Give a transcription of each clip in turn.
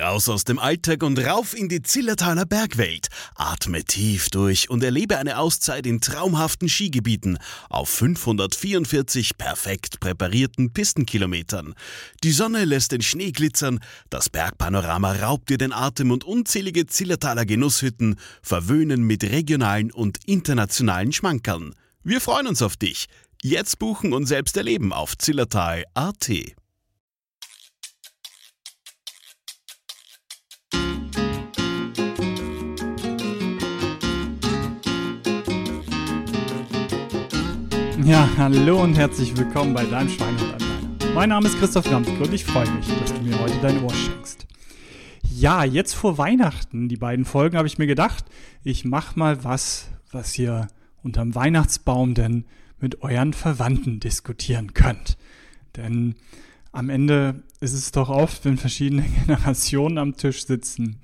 Raus aus dem Alltag und rauf in die Zillertaler Bergwelt. Atme tief durch und erlebe eine Auszeit in traumhaften Skigebieten auf 544 perfekt präparierten Pistenkilometern. Die Sonne lässt den Schnee glitzern, das Bergpanorama raubt dir den Atem und unzählige Zillertaler Genusshütten verwöhnen mit regionalen und internationalen Schmankern. Wir freuen uns auf dich. Jetzt buchen und selbst erleben auf zillertal.at. Ja, hallo und herzlich willkommen bei deinem Schweinehund alleine. Mein Name ist Christoph Ramske und ich freue mich, dass du mir heute dein Ohr schenkst. Ja, jetzt vor Weihnachten, die beiden Folgen, habe ich mir gedacht, ich mache mal was, was ihr unterm Weihnachtsbaum denn mit euren Verwandten diskutieren könnt. Denn am Ende ist es doch oft, wenn verschiedene Generationen am Tisch sitzen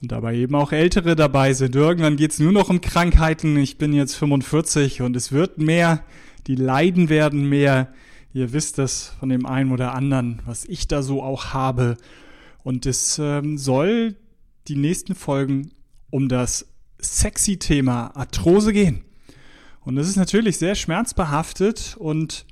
und dabei eben auch Ältere dabei sind. Irgendwann geht es nur noch um Krankheiten. Ich bin jetzt 45 und es wird mehr. Die Leiden werden mehr. Ihr wisst das von dem einen oder anderen, was ich da so auch habe. Und es ähm, soll die nächsten Folgen um das sexy Thema Arthrose gehen. Und das ist natürlich sehr schmerzbehaftet und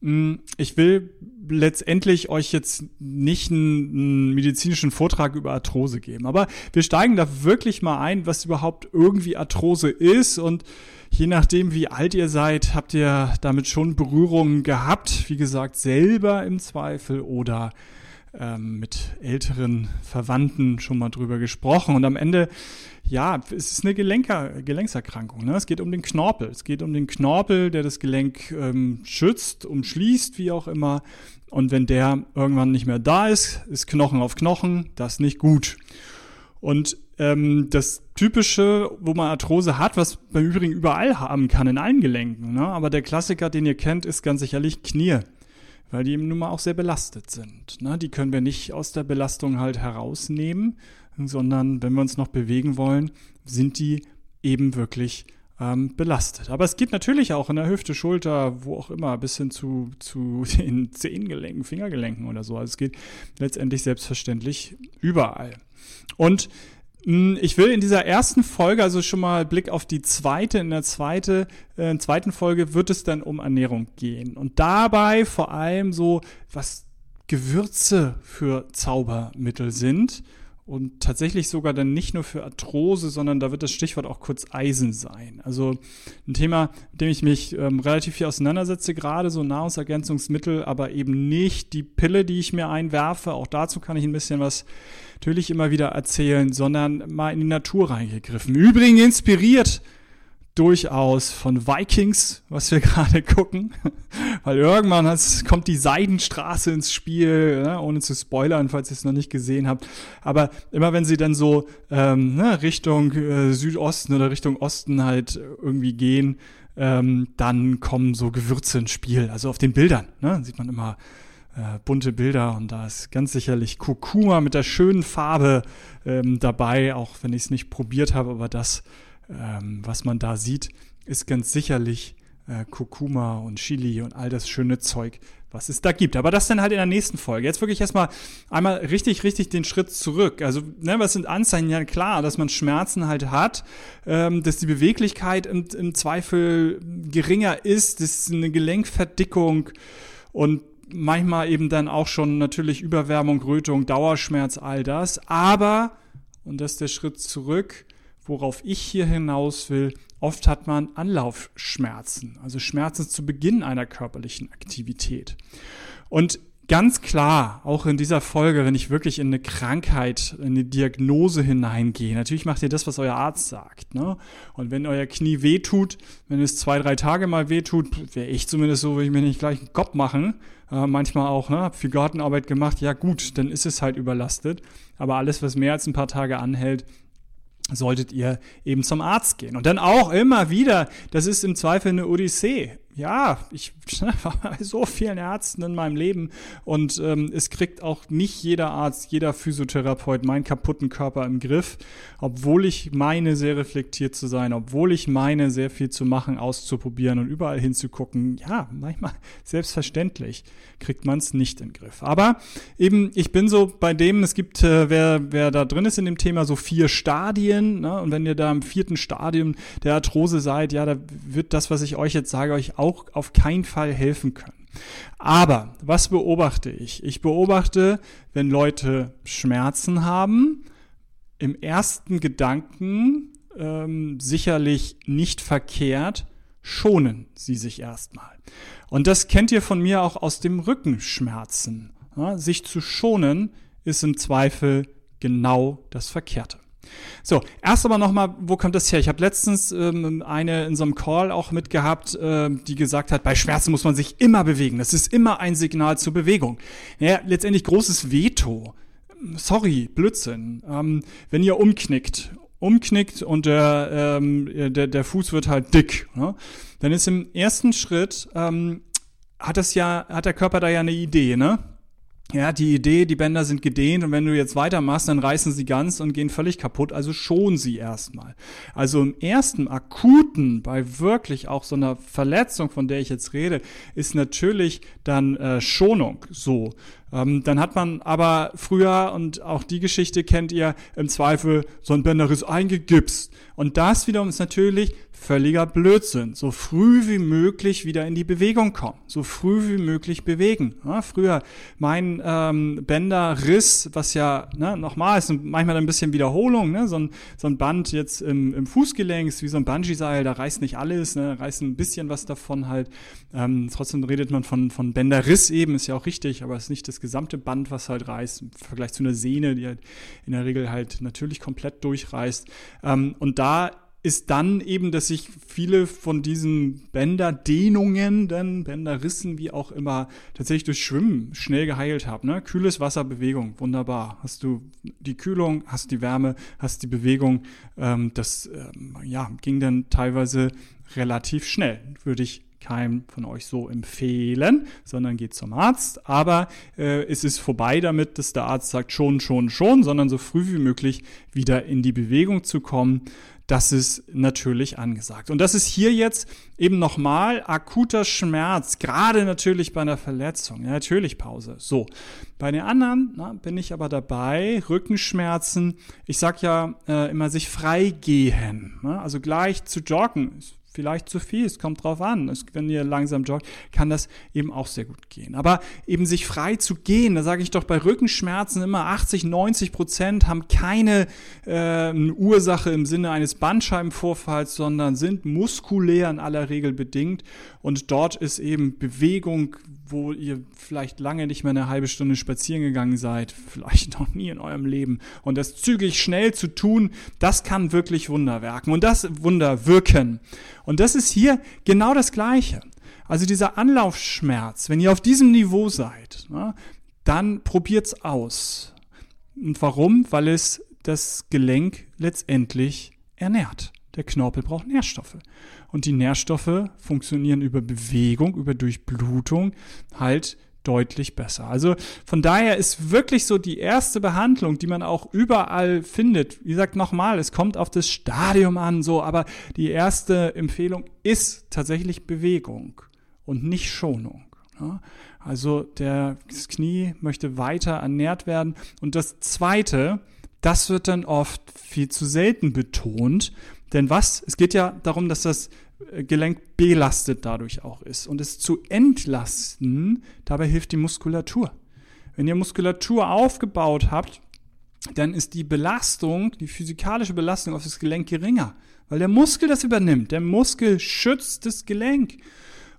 ich will letztendlich euch jetzt nicht einen, einen, medizinischen Vortrag über Arthrose geben, aber wir steigen da wirklich mal ein, was überhaupt irgendwie Arthrose ist und je nachdem, wie alt ihr seid, habt ihr damit schon Berührungen gehabt, wie gesagt, selber im Zweifel oder ähm, mit älteren Verwandten schon mal drüber gesprochen und am Ende ja, es ist eine Gelenker, Gelenkserkrankung. Ne? Es geht um den Knorpel. Es geht um den Knorpel, der das Gelenk ähm, schützt, umschließt, wie auch immer. Und wenn der irgendwann nicht mehr da ist, ist Knochen auf Knochen, das nicht gut. Und ähm, das Typische, wo man Arthrose hat, was beim Übrigen überall haben kann, in allen Gelenken. Ne? Aber der Klassiker, den ihr kennt, ist ganz sicherlich Knie. Weil die eben nun mal auch sehr belastet sind. Ne? Die können wir nicht aus der Belastung halt herausnehmen sondern wenn wir uns noch bewegen wollen, sind die eben wirklich ähm, belastet. Aber es geht natürlich auch in der Hüfte, Schulter, wo auch immer, bis hin zu, zu den Zehengelenken, Fingergelenken oder so. Also es geht letztendlich selbstverständlich überall. Und ich will in dieser ersten Folge, also schon mal Blick auf die zweite, in der zweite, äh, zweiten Folge wird es dann um Ernährung gehen. Und dabei vor allem so, was Gewürze für Zaubermittel sind und tatsächlich sogar dann nicht nur für Arthrose, sondern da wird das Stichwort auch kurz Eisen sein. Also ein Thema, mit dem ich mich ähm, relativ viel auseinandersetze, gerade so Nahrungsergänzungsmittel, aber eben nicht die Pille, die ich mir einwerfe. Auch dazu kann ich ein bisschen was natürlich immer wieder erzählen, sondern mal in die Natur reingegriffen. Übrigens inspiriert durchaus von Vikings, was wir gerade gucken, weil irgendwann kommt die Seidenstraße ins Spiel, ne? ohne zu spoilern, falls ihr es noch nicht gesehen habt. Aber immer wenn sie dann so ähm, ne, Richtung äh, Südosten oder Richtung Osten halt irgendwie gehen, ähm, dann kommen so Gewürze ins Spiel. Also auf den Bildern ne? sieht man immer äh, bunte Bilder und da ist ganz sicherlich Kurkuma mit der schönen Farbe ähm, dabei, auch wenn ich es nicht probiert habe, aber das ähm, was man da sieht, ist ganz sicherlich äh, Kurkuma und Chili und all das schöne Zeug, was es da gibt. Aber das dann halt in der nächsten Folge. Jetzt wirklich erstmal einmal richtig, richtig den Schritt zurück. Also, ne, was sind Anzeichen? Ja, klar, dass man Schmerzen halt hat, ähm, dass die Beweglichkeit im, im Zweifel geringer ist, dass eine Gelenkverdickung und manchmal eben dann auch schon natürlich Überwärmung, Rötung, Dauerschmerz, all das. Aber, und das ist der Schritt zurück, worauf ich hier hinaus will, oft hat man Anlaufschmerzen, also Schmerzen zu Beginn einer körperlichen Aktivität. Und ganz klar, auch in dieser Folge, wenn ich wirklich in eine Krankheit, in eine Diagnose hineingehe, natürlich macht ihr das, was euer Arzt sagt. Ne? Und wenn euer Knie wehtut, wenn es zwei, drei Tage mal wehtut, wäre ich zumindest so, will ich mir nicht gleich einen Kopf machen. Äh, manchmal auch, ne, hab viel Gartenarbeit gemacht, ja gut, dann ist es halt überlastet. Aber alles, was mehr als ein paar Tage anhält, solltet ihr eben zum Arzt gehen. Und dann auch immer wieder, das ist im Zweifel eine Odyssee. Ja, ich war bei so vielen Ärzten in meinem Leben und ähm, es kriegt auch nicht jeder Arzt, jeder Physiotherapeut meinen kaputten Körper im Griff, obwohl ich meine, sehr reflektiert zu sein, obwohl ich meine, sehr viel zu machen, auszuprobieren und überall hinzugucken. Ja, manchmal selbstverständlich kriegt man es nicht den Griff. Aber eben, ich bin so bei dem, es gibt, äh, wer, wer da drin ist in dem Thema, so vier Stadien. Ne? Und wenn ihr da im vierten Stadium der Arthrose seid, ja, da wird das, was ich euch jetzt sage, euch auch auf keinen Fall helfen können. Aber was beobachte ich? Ich beobachte, wenn Leute Schmerzen haben, im ersten Gedanken ähm, sicherlich nicht verkehrt, schonen sie sich erstmal. Und das kennt ihr von mir auch aus dem Rückenschmerzen. Ja, sich zu schonen ist im Zweifel genau das Verkehrte. So, erst aber nochmal, wo kommt das her? Ich habe letztens ähm, eine in so einem Call auch mitgehabt, äh, die gesagt hat, bei Schmerzen muss man sich immer bewegen. Das ist immer ein Signal zur Bewegung. Ja, letztendlich großes Veto. Sorry, Blödsinn. Ähm, wenn ihr umknickt, umknickt und der, ähm, der, der Fuß wird halt dick, ne? dann ist im ersten Schritt, ähm, hat das ja, hat der Körper da ja eine Idee, ne? Ja, die Idee, die Bänder sind gedehnt und wenn du jetzt weitermachst, dann reißen sie ganz und gehen völlig kaputt, also schon sie erstmal. Also im ersten akuten, bei wirklich auch so einer Verletzung, von der ich jetzt rede, ist natürlich dann äh, Schonung so. Ähm, dann hat man aber früher, und auch die Geschichte kennt ihr, im Zweifel so ein Bänderriss eingegipst. Und das wiederum ist natürlich völliger Blödsinn. So früh wie möglich wieder in die Bewegung kommen. So früh wie möglich bewegen. Ja, früher mein ähm, Bänderriss, was ja ne, nochmal ist manchmal ein bisschen Wiederholung, ne, so, ein, so ein Band jetzt im, im Fußgelenk, ist wie so ein Bungee-Seil, da reißt nicht alles, ne, reißt ein bisschen was davon halt. Ähm, trotzdem redet man von, von Bänderriss eben, ist ja auch richtig, aber es ist nicht das gesamte Band, was halt reißt, im Vergleich zu einer Sehne, die halt in der Regel halt natürlich komplett durchreißt. Ähm, und da ist dann eben, dass sich viele von diesen Bänderdehnungen, dann Bänderrissen, wie auch immer, tatsächlich durch Schwimmen schnell geheilt haben. Ne? Kühles Wasser, Bewegung, wunderbar. Hast du die Kühlung, hast die Wärme, hast die Bewegung. Ähm, das ähm, ja, ging dann teilweise relativ schnell, würde ich keinem von euch so empfehlen, sondern geht zum Arzt. Aber äh, es ist vorbei damit, dass der Arzt sagt schon, schon, schon, sondern so früh wie möglich wieder in die Bewegung zu kommen. Das ist natürlich angesagt. Und das ist hier jetzt eben nochmal akuter Schmerz, gerade natürlich bei einer Verletzung. Ja, natürlich Pause. So. Bei den anderen na, bin ich aber dabei. Rückenschmerzen. Ich sag ja äh, immer sich freigehen. Ne? Also gleich zu joggen vielleicht zu viel, es kommt drauf an. Es, wenn ihr langsam joggt, kann das eben auch sehr gut gehen. Aber eben sich frei zu gehen, da sage ich doch bei Rückenschmerzen immer 80, 90 Prozent haben keine äh, Ursache im Sinne eines Bandscheibenvorfalls, sondern sind muskulär in aller Regel bedingt. Und dort ist eben Bewegung, wo ihr vielleicht lange nicht mehr eine halbe Stunde spazieren gegangen seid, vielleicht noch nie in eurem Leben. Und das zügig schnell zu tun, das kann wirklich Wunder wirken und das Wunder wirken. Und das ist hier genau das Gleiche. Also dieser Anlaufschmerz, wenn ihr auf diesem Niveau seid, na, dann probiert's aus. Und warum? Weil es das Gelenk letztendlich ernährt. Der Knorpel braucht Nährstoffe. Und die Nährstoffe funktionieren über Bewegung, über Durchblutung halt deutlich besser. Also von daher ist wirklich so die erste Behandlung, die man auch überall findet. Wie gesagt, nochmal, es kommt auf das Stadium an, so, aber die erste Empfehlung ist tatsächlich Bewegung und nicht Schonung. Ja? Also der, das Knie möchte weiter ernährt werden. Und das zweite, das wird dann oft viel zu selten betont. Denn was? Es geht ja darum, dass das äh, Gelenk belastet dadurch auch ist. Und es zu entlasten, dabei hilft die Muskulatur. Wenn ihr Muskulatur aufgebaut habt, dann ist die Belastung, die physikalische Belastung auf das Gelenk geringer, weil der Muskel das übernimmt. Der Muskel schützt das Gelenk.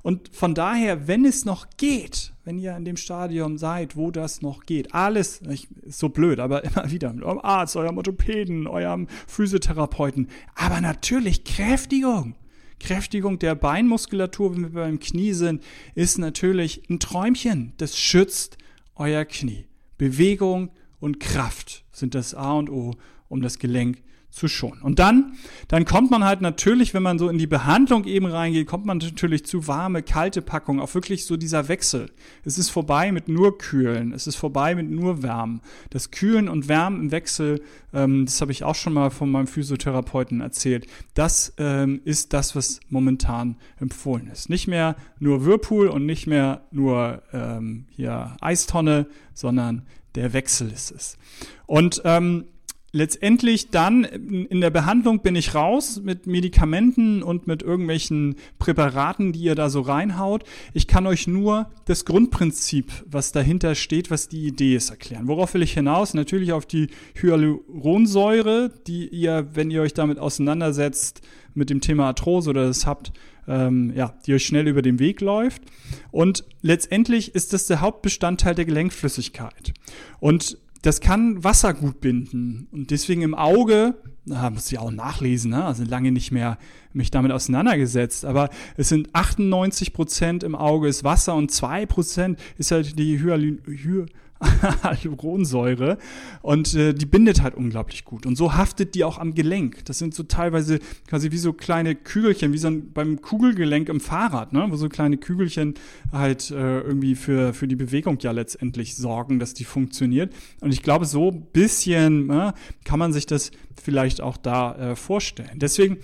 Und von daher, wenn es noch geht, wenn ihr in dem Stadium seid, wo das noch geht, alles, ich, ist so blöd, aber immer wieder mit eurem Arzt, eurem Orthopäden, eurem Physiotherapeuten, aber natürlich Kräftigung. Kräftigung der Beinmuskulatur, wenn wir beim Knie sind, ist natürlich ein Träumchen. Das schützt euer Knie. Bewegung und Kraft sind das A und O, um das Gelenk zu schonen. Und dann, dann kommt man halt natürlich, wenn man so in die Behandlung eben reingeht, kommt man natürlich zu warme, kalte Packungen, auch wirklich so dieser Wechsel. Es ist vorbei mit nur Kühlen, es ist vorbei mit nur Wärmen. Das Kühlen und Wärmen im Wechsel, ähm, das habe ich auch schon mal von meinem Physiotherapeuten erzählt, das ähm, ist das, was momentan empfohlen ist. Nicht mehr nur Whirlpool und nicht mehr nur ähm, hier Eistonne, sondern der Wechsel ist es. Und ähm, letztendlich dann in der Behandlung bin ich raus mit Medikamenten und mit irgendwelchen Präparaten, die ihr da so reinhaut. Ich kann euch nur das Grundprinzip, was dahinter steht, was die Idee ist, erklären. Worauf will ich hinaus? Natürlich auf die Hyaluronsäure, die ihr, wenn ihr euch damit auseinandersetzt, mit dem Thema Arthrose oder das habt, ähm, ja, die euch schnell über den Weg läuft. Und letztendlich ist das der Hauptbestandteil der Gelenkflüssigkeit. Und das kann Wasser gut binden. Und deswegen im Auge, da muss ich auch nachlesen, ne? also lange nicht mehr mich damit auseinandergesetzt, aber es sind 98 Prozent im Auge ist Wasser und zwei Prozent ist halt die Hyalin Hy Hyaluronsäure und äh, die bindet halt unglaublich gut und so haftet die auch am Gelenk. Das sind so teilweise quasi wie so kleine Kügelchen, wie so ein, beim Kugelgelenk im Fahrrad, ne? wo so kleine Kügelchen halt äh, irgendwie für, für die Bewegung ja letztendlich sorgen, dass die funktioniert. Und ich glaube, so ein bisschen äh, kann man sich das vielleicht auch da äh, vorstellen. Deswegen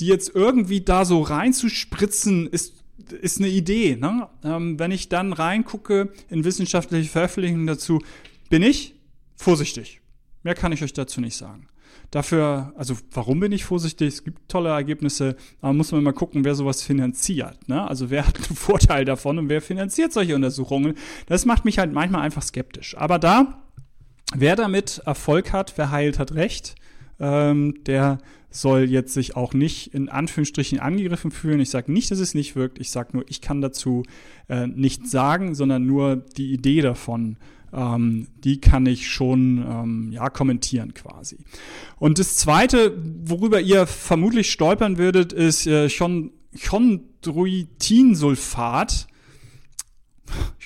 die jetzt irgendwie da so reinzuspritzen, ist ist eine Idee. Ne? Ähm, wenn ich dann reingucke in wissenschaftliche Veröffentlichungen dazu, bin ich vorsichtig. Mehr kann ich euch dazu nicht sagen. Dafür, also warum bin ich vorsichtig? Es gibt tolle Ergebnisse, aber muss man mal gucken, wer sowas finanziert. Ne? Also wer hat einen Vorteil davon und wer finanziert solche Untersuchungen? Das macht mich halt manchmal einfach skeptisch. Aber da, wer damit Erfolg hat, wer heilt, hat recht. Ähm, der soll jetzt sich auch nicht in Anführungsstrichen angegriffen fühlen. Ich sage nicht, dass es nicht wirkt. Ich sage nur, ich kann dazu äh, nichts sagen, sondern nur die Idee davon. Ähm, die kann ich schon ähm, ja kommentieren quasi. Und das Zweite, worüber ihr vermutlich stolpern würdet, ist äh, schon Chondroitinsulfat.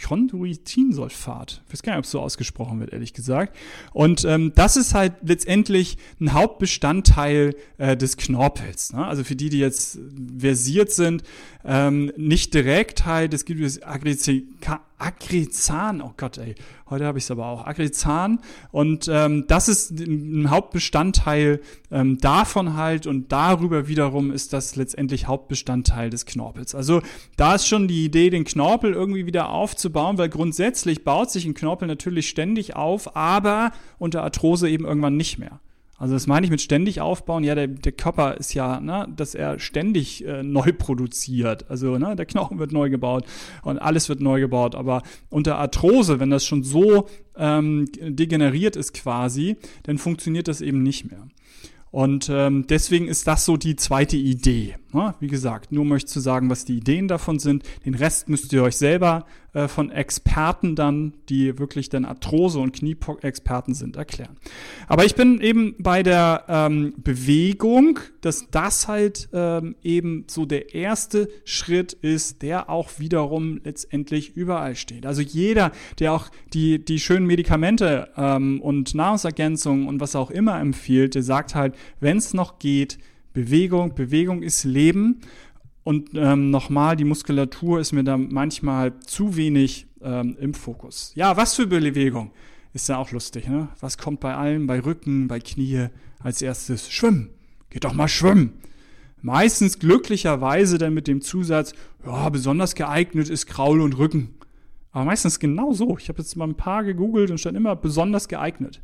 Chondroitinsulfat. Ich weiß gar nicht, ob es so ausgesprochen wird, ehrlich gesagt. Und ähm, das ist halt letztendlich ein Hauptbestandteil äh, des Knorpels. Ne? Also für die, die jetzt versiert sind, ähm, nicht direkt halt, es gibt das Agrizan, oh Gott, ey, heute habe ich es aber auch, Agrizan. Und ähm, das ist ein Hauptbestandteil ähm, davon halt und darüber wiederum ist das letztendlich Hauptbestandteil des Knorpels. Also da ist schon die Idee, den Knorpel irgendwie wieder aufzubauen, weil grundsätzlich baut sich ein Knorpel natürlich ständig auf, aber unter Arthrose eben irgendwann nicht mehr. Also das meine ich mit ständig aufbauen. Ja, der, der Körper ist ja, ne, dass er ständig äh, neu produziert. Also ne, der Knochen wird neu gebaut und alles wird neu gebaut. Aber unter Arthrose, wenn das schon so ähm, degeneriert ist quasi, dann funktioniert das eben nicht mehr. Und ähm, deswegen ist das so die zweite Idee. Ne? Wie gesagt, nur möchte zu sagen, was die Ideen davon sind. Den Rest müsst ihr euch selber äh, von Experten dann, die wirklich dann Arthrose- und Knieexperten sind, erklären. Aber ich bin eben bei der ähm, Bewegung, dass das halt ähm, eben so der erste Schritt ist, der auch wiederum letztendlich überall steht. Also jeder, der auch die, die schönen Medikamente ähm, und Nahrungsergänzungen und was auch immer empfiehlt, der sagt halt, wenn es noch geht, Bewegung, Bewegung ist Leben. Und ähm, nochmal, die Muskulatur ist mir da manchmal zu wenig ähm, im Fokus. Ja, was für Bewegung? Ist ja auch lustig, ne? Was kommt bei allen, bei Rücken, bei Knie als erstes? Schwimmen. Geht doch mal schwimmen. Meistens glücklicherweise dann mit dem Zusatz, ja, besonders geeignet ist Kraul und Rücken. Aber meistens genau so. Ich habe jetzt mal ein paar gegoogelt und stand immer besonders geeignet.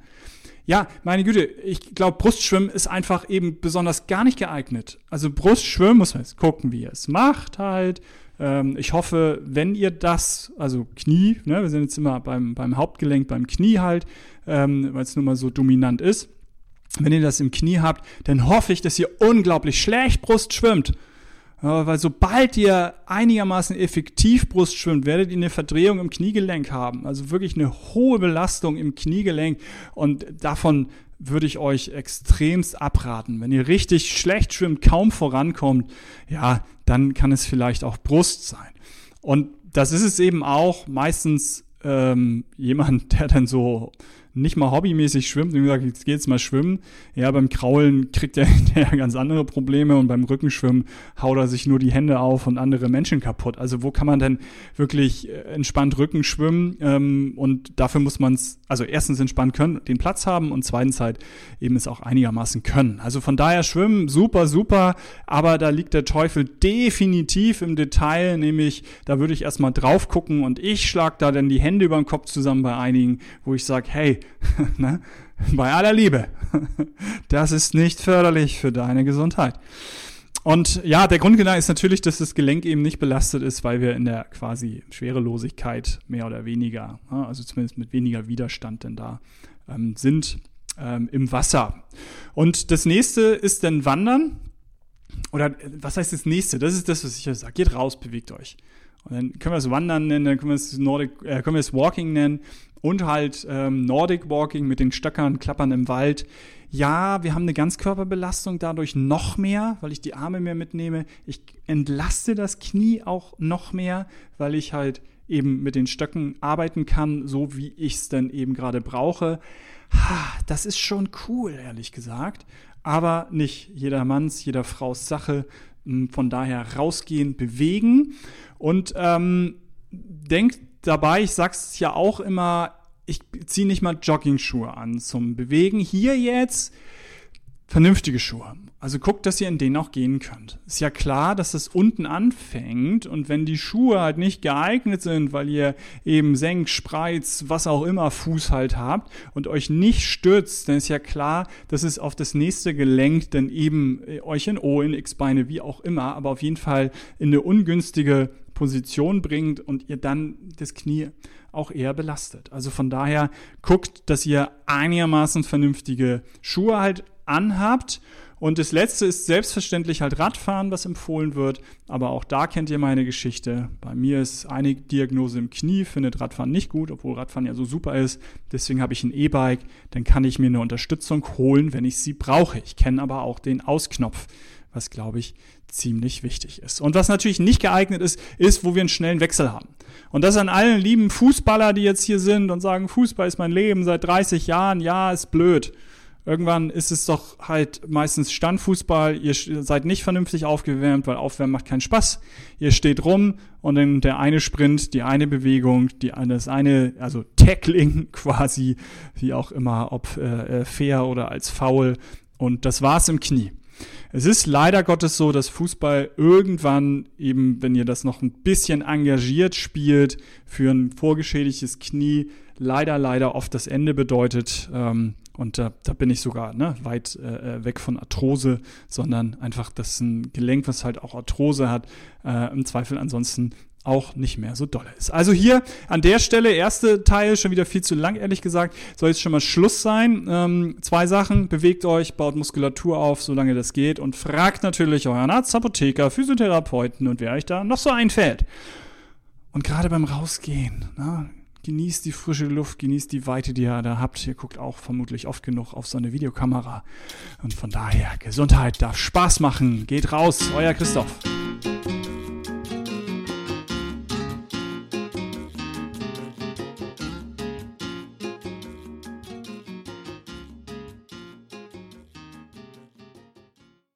Ja, meine Güte, ich glaube, Brustschwimmen ist einfach eben besonders gar nicht geeignet. Also Brustschwimmen muss man jetzt gucken, wie ihr es macht halt. Ähm, ich hoffe, wenn ihr das, also Knie, ne, wir sind jetzt immer beim, beim Hauptgelenk, beim Knie halt, ähm, weil es nun mal so dominant ist. Wenn ihr das im Knie habt, dann hoffe ich, dass ihr unglaublich schlecht Brust schwimmt. Weil sobald ihr einigermaßen effektiv Brust schwimmt, werdet ihr eine Verdrehung im Kniegelenk haben. Also wirklich eine hohe Belastung im Kniegelenk. Und davon würde ich euch extremst abraten. Wenn ihr richtig schlecht schwimmt, kaum vorankommt, ja, dann kann es vielleicht auch Brust sein. Und das ist es eben auch meistens ähm, jemand, der dann so nicht mal hobbymäßig schwimmt und gesagt, jetzt geht's mal schwimmen. Ja, beim Kraulen kriegt er hinterher ganz andere Probleme und beim Rückenschwimmen haut er sich nur die Hände auf und andere Menschen kaputt. Also wo kann man denn wirklich äh, entspannt Rücken schwimmen? Ähm, und dafür muss man es, also erstens entspannt können, den Platz haben und zweitens halt eben es auch einigermaßen können. Also von daher schwimmen, super, super, aber da liegt der Teufel definitiv im Detail, nämlich da würde ich erstmal drauf gucken und ich schlag da dann die Hände über den Kopf zusammen bei einigen, wo ich sage, hey, ne, bei aller Liebe, das ist nicht förderlich für deine Gesundheit. Und ja, der Grundgedanke ist natürlich, dass das Gelenk eben nicht belastet ist, weil wir in der quasi Schwerelosigkeit mehr oder weniger, also zumindest mit weniger Widerstand denn da ähm, sind ähm, im Wasser. Und das nächste ist dann Wandern. Oder was heißt das nächste? Das ist das, was ich ja sage. Geht raus, bewegt euch. Und dann können wir es Wandern nennen, dann können wir es Nordic, äh, können wir es Walking nennen und halt ähm, Nordic Walking mit den Stöckern, Klappern im Wald. Ja, wir haben eine Ganzkörperbelastung dadurch noch mehr, weil ich die Arme mehr mitnehme. Ich entlaste das Knie auch noch mehr, weil ich halt eben mit den Stöcken arbeiten kann, so wie ich es dann eben gerade brauche. Ha, das ist schon cool, ehrlich gesagt. Aber nicht jedermanns, jeder Frau's Sache. Hm, von daher rausgehen, bewegen. Und ähm, denkt dabei, ich sag's ja auch immer, ich ziehe nicht mal Jogging-Schuhe an zum Bewegen. Hier jetzt vernünftige Schuhe. Also guckt, dass ihr in denen auch gehen könnt. Ist ja klar, dass es unten anfängt und wenn die Schuhe halt nicht geeignet sind, weil ihr eben Senk, Spreiz, was auch immer Fuß halt habt und euch nicht stützt, dann ist ja klar, dass es auf das nächste Gelenk dann eben äh, euch in O, in X-Beine, wie auch immer, aber auf jeden Fall in eine ungünstige Position bringt und ihr dann das Knie auch eher belastet. Also von daher guckt, dass ihr einigermaßen vernünftige Schuhe halt anhabt. Und das letzte ist selbstverständlich halt Radfahren, was empfohlen wird. Aber auch da kennt ihr meine Geschichte. Bei mir ist eine Diagnose im Knie, findet Radfahren nicht gut, obwohl Radfahren ja so super ist. Deswegen habe ich ein E-Bike. Dann kann ich mir eine Unterstützung holen, wenn ich sie brauche. Ich kenne aber auch den Ausknopf, was glaube ich ziemlich wichtig ist. Und was natürlich nicht geeignet ist, ist, wo wir einen schnellen Wechsel haben. Und das an allen lieben Fußballer, die jetzt hier sind und sagen, Fußball ist mein Leben seit 30 Jahren, ja, ist blöd. Irgendwann ist es doch halt meistens Standfußball. Ihr seid nicht vernünftig aufgewärmt, weil Aufwärmen macht keinen Spaß. Ihr steht rum und dann der eine Sprint, die eine Bewegung, die das eine, also Tackling quasi, wie auch immer, ob äh, äh fair oder als faul. Und das war's im Knie. Es ist leider Gottes so, dass Fußball irgendwann eben, wenn ihr das noch ein bisschen engagiert spielt, für ein vorgeschädigtes Knie leider, leider oft das Ende bedeutet. Ähm, und da, da bin ich sogar ne, weit äh, äh, weg von Arthrose, sondern einfach, dass ein Gelenk, was halt auch Arthrose hat, äh, im Zweifel ansonsten auch nicht mehr so dolle ist. Also hier an der Stelle, erste Teil, schon wieder viel zu lang, ehrlich gesagt, soll jetzt schon mal Schluss sein. Ähm, zwei Sachen, bewegt euch, baut Muskulatur auf, solange das geht und fragt natürlich euren Arzt, Apotheker, Physiotherapeuten und wer euch da noch so einfällt. Und gerade beim Rausgehen, na, genießt die frische Luft, genießt die Weite, die ihr da habt. Ihr guckt auch vermutlich oft genug auf so eine Videokamera. Und von daher, Gesundheit darf Spaß machen. Geht raus, euer Christoph.